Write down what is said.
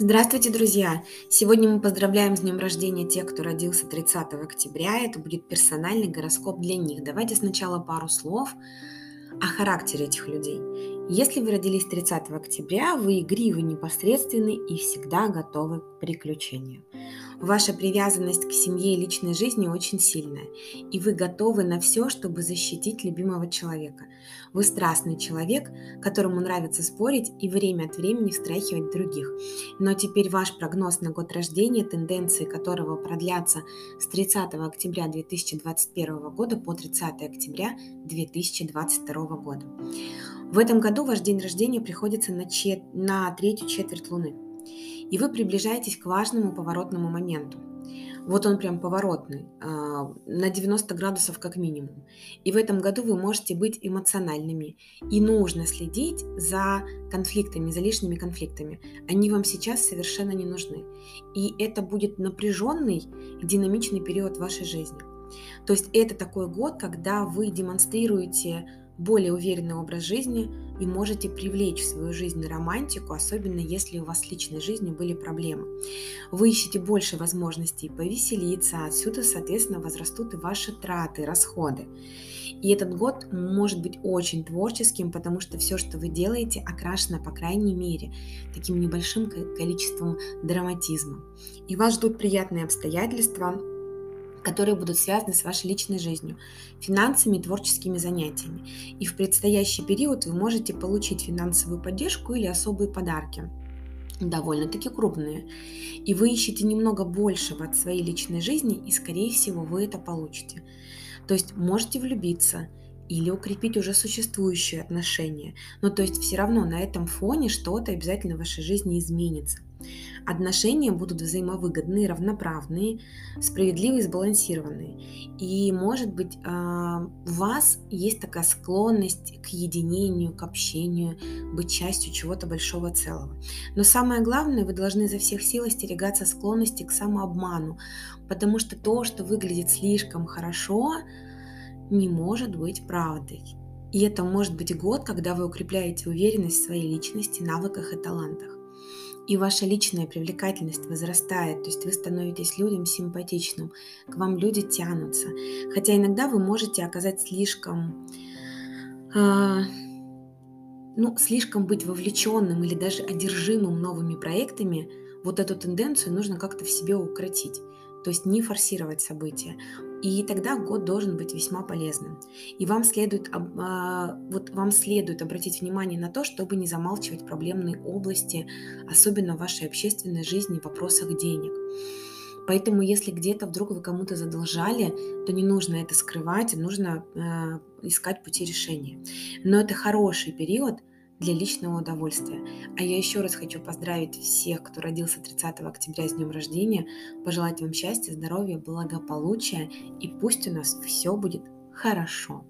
Здравствуйте, друзья! Сегодня мы поздравляем с днем рождения тех, кто родился 30 октября. Это будет персональный гороскоп для них. Давайте сначала пару слов о характере этих людей. Если вы родились 30 октября, вы игривы, непосредственны и всегда готовы к приключению. Ваша привязанность к семье и личной жизни очень сильная, и вы готовы на все, чтобы защитить любимого человека. Вы страстный человек, которому нравится спорить и время от времени встряхивать других. Но теперь ваш прогноз на год рождения, тенденции которого продлятся с 30 октября 2021 года по 30 октября 2022 года. В этом году ваш день рождения приходится на, чет... на третью четверть Луны и вы приближаетесь к важному поворотному моменту. Вот он прям поворотный, а, на 90 градусов как минимум. И в этом году вы можете быть эмоциональными. И нужно следить за конфликтами, за лишними конфликтами. Они вам сейчас совершенно не нужны. И это будет напряженный динамичный период вашей жизни. То есть это такой год, когда вы демонстрируете более уверенный образ жизни и можете привлечь в свою жизнь романтику, особенно если у вас в личной жизни были проблемы. Вы ищете больше возможностей повеселиться, отсюда, соответственно, возрастут и ваши траты, расходы. И этот год может быть очень творческим, потому что все, что вы делаете, окрашено, по крайней мере, таким небольшим количеством драматизма. И вас ждут приятные обстоятельства, которые будут связаны с вашей личной жизнью, финансами и творческими занятиями. И в предстоящий период вы можете получить финансовую поддержку или особые подарки довольно-таки крупные. И вы ищете немного большего от своей личной жизни, и, скорее всего, вы это получите. То есть можете влюбиться или укрепить уже существующие отношения. Но то есть все равно на этом фоне что-то обязательно в вашей жизни изменится. Отношения будут взаимовыгодные, равноправные, справедливые, сбалансированные. И, может быть, а, у вас есть такая склонность к единению, к общению, быть частью чего-то большого целого. Но самое главное, вы должны изо всех сил остерегаться склонности к самообману, потому что то, что выглядит слишком хорошо, не может быть правдой. И это может быть год, когда вы укрепляете уверенность в своей личности, навыках и талантах и ваша личная привлекательность возрастает, то есть вы становитесь людям симпатичным, к вам люди тянутся. Хотя иногда вы можете оказать слишком, э, ну, слишком быть вовлеченным или даже одержимым новыми проектами, вот эту тенденцию нужно как-то в себе укротить. То есть не форсировать события. И тогда год должен быть весьма полезным. И вам следует, а, вот вам следует обратить внимание на то, чтобы не замалчивать проблемные области, особенно в вашей общественной жизни, в вопросах денег. Поэтому, если где-то вдруг вы кому-то задолжали, то не нужно это скрывать, нужно э, искать пути решения. Но это хороший период для личного удовольствия. А я еще раз хочу поздравить всех, кто родился 30 октября с днем рождения, пожелать вам счастья, здоровья, благополучия и пусть у нас все будет хорошо.